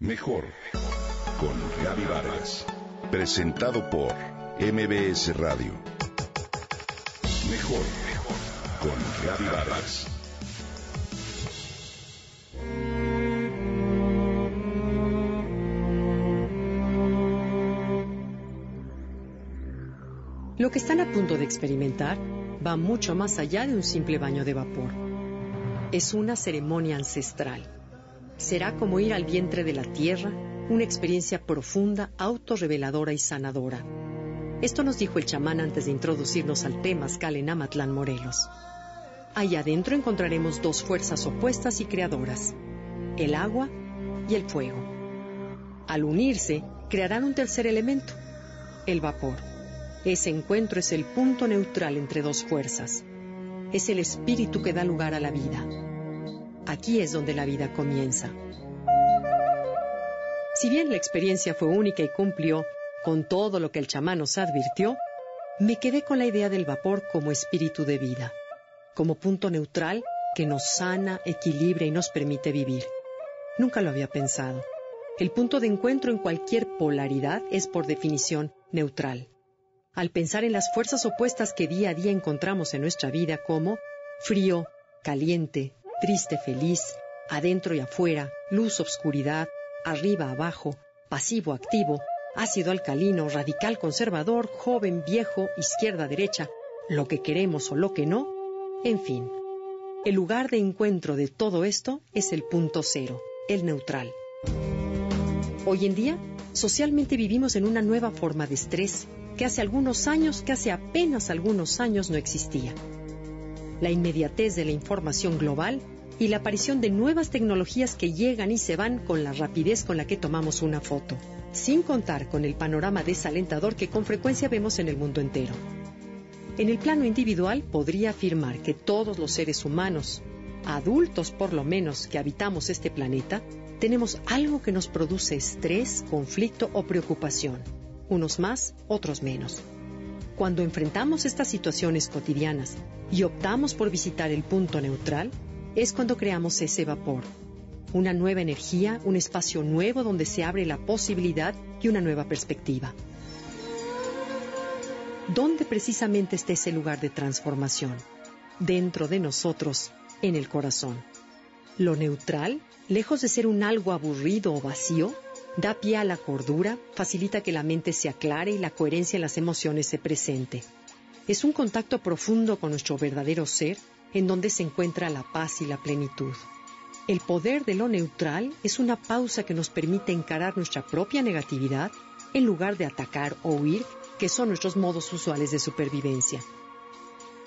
Mejor con Gaby Vargas. Presentado por MBS Radio. Mejor con Gaby Vargas. Lo que están a punto de experimentar va mucho más allá de un simple baño de vapor. Es una ceremonia ancestral. Será como ir al vientre de la tierra, una experiencia profunda, autorreveladora y sanadora. Esto nos dijo el chamán antes de introducirnos al temazcal en Amatlán, Morelos. Allá adentro encontraremos dos fuerzas opuestas y creadoras, el agua y el fuego. Al unirse, crearán un tercer elemento, el vapor. Ese encuentro es el punto neutral entre dos fuerzas. Es el espíritu que da lugar a la vida. Aquí es donde la vida comienza. Si bien la experiencia fue única y cumplió con todo lo que el chamán nos advirtió, me quedé con la idea del vapor como espíritu de vida, como punto neutral que nos sana, equilibra y nos permite vivir. Nunca lo había pensado. El punto de encuentro en cualquier polaridad es por definición neutral al pensar en las fuerzas opuestas que día a día encontramos en nuestra vida como frío, caliente, triste, feliz, adentro y afuera, luz, obscuridad, arriba, abajo, pasivo, activo, ácido, alcalino, radical, conservador, joven, viejo, izquierda, derecha, lo que queremos o lo que no, en fin. El lugar de encuentro de todo esto es el punto cero, el neutral. Hoy en día, socialmente vivimos en una nueva forma de estrés que hace algunos años, que hace apenas algunos años no existía. La inmediatez de la información global y la aparición de nuevas tecnologías que llegan y se van con la rapidez con la que tomamos una foto, sin contar con el panorama desalentador que con frecuencia vemos en el mundo entero. En el plano individual podría afirmar que todos los seres humanos, adultos por lo menos que habitamos este planeta, tenemos algo que nos produce estrés, conflicto o preocupación unos más, otros menos. Cuando enfrentamos estas situaciones cotidianas y optamos por visitar el punto neutral, es cuando creamos ese vapor, una nueva energía, un espacio nuevo donde se abre la posibilidad y una nueva perspectiva. ¿Dónde precisamente está ese lugar de transformación? Dentro de nosotros, en el corazón. Lo neutral, lejos de ser un algo aburrido o vacío, Da pie a la cordura, facilita que la mente se aclare y la coherencia en las emociones se presente. Es un contacto profundo con nuestro verdadero ser, en donde se encuentra la paz y la plenitud. El poder de lo neutral es una pausa que nos permite encarar nuestra propia negatividad en lugar de atacar o huir, que son nuestros modos usuales de supervivencia.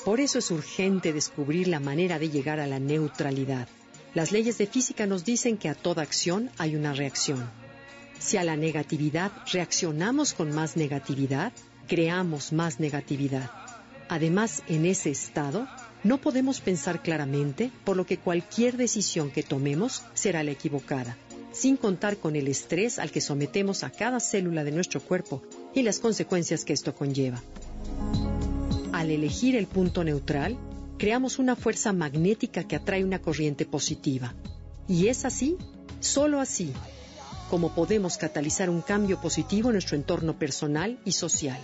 Por eso es urgente descubrir la manera de llegar a la neutralidad. Las leyes de física nos dicen que a toda acción hay una reacción. Si a la negatividad reaccionamos con más negatividad, creamos más negatividad. Además, en ese estado, no podemos pensar claramente, por lo que cualquier decisión que tomemos será la equivocada, sin contar con el estrés al que sometemos a cada célula de nuestro cuerpo y las consecuencias que esto conlleva. Al elegir el punto neutral, creamos una fuerza magnética que atrae una corriente positiva. Y es así, solo así, cómo podemos catalizar un cambio positivo en nuestro entorno personal y social.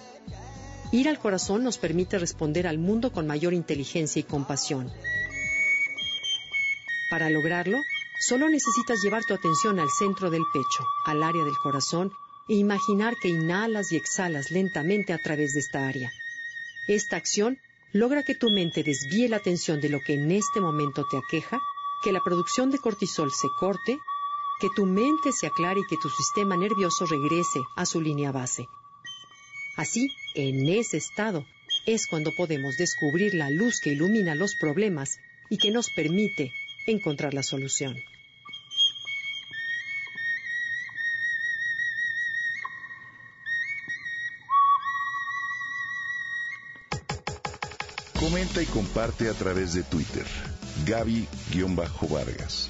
Ir al corazón nos permite responder al mundo con mayor inteligencia y compasión. Para lograrlo, solo necesitas llevar tu atención al centro del pecho, al área del corazón, e imaginar que inhalas y exhalas lentamente a través de esta área. Esta acción logra que tu mente desvíe la atención de lo que en este momento te aqueja, que la producción de cortisol se corte que tu mente se aclare y que tu sistema nervioso regrese a su línea base. Así, en ese estado, es cuando podemos descubrir la luz que ilumina los problemas y que nos permite encontrar la solución. Comenta y comparte a través de Twitter. Gaby-Vargas.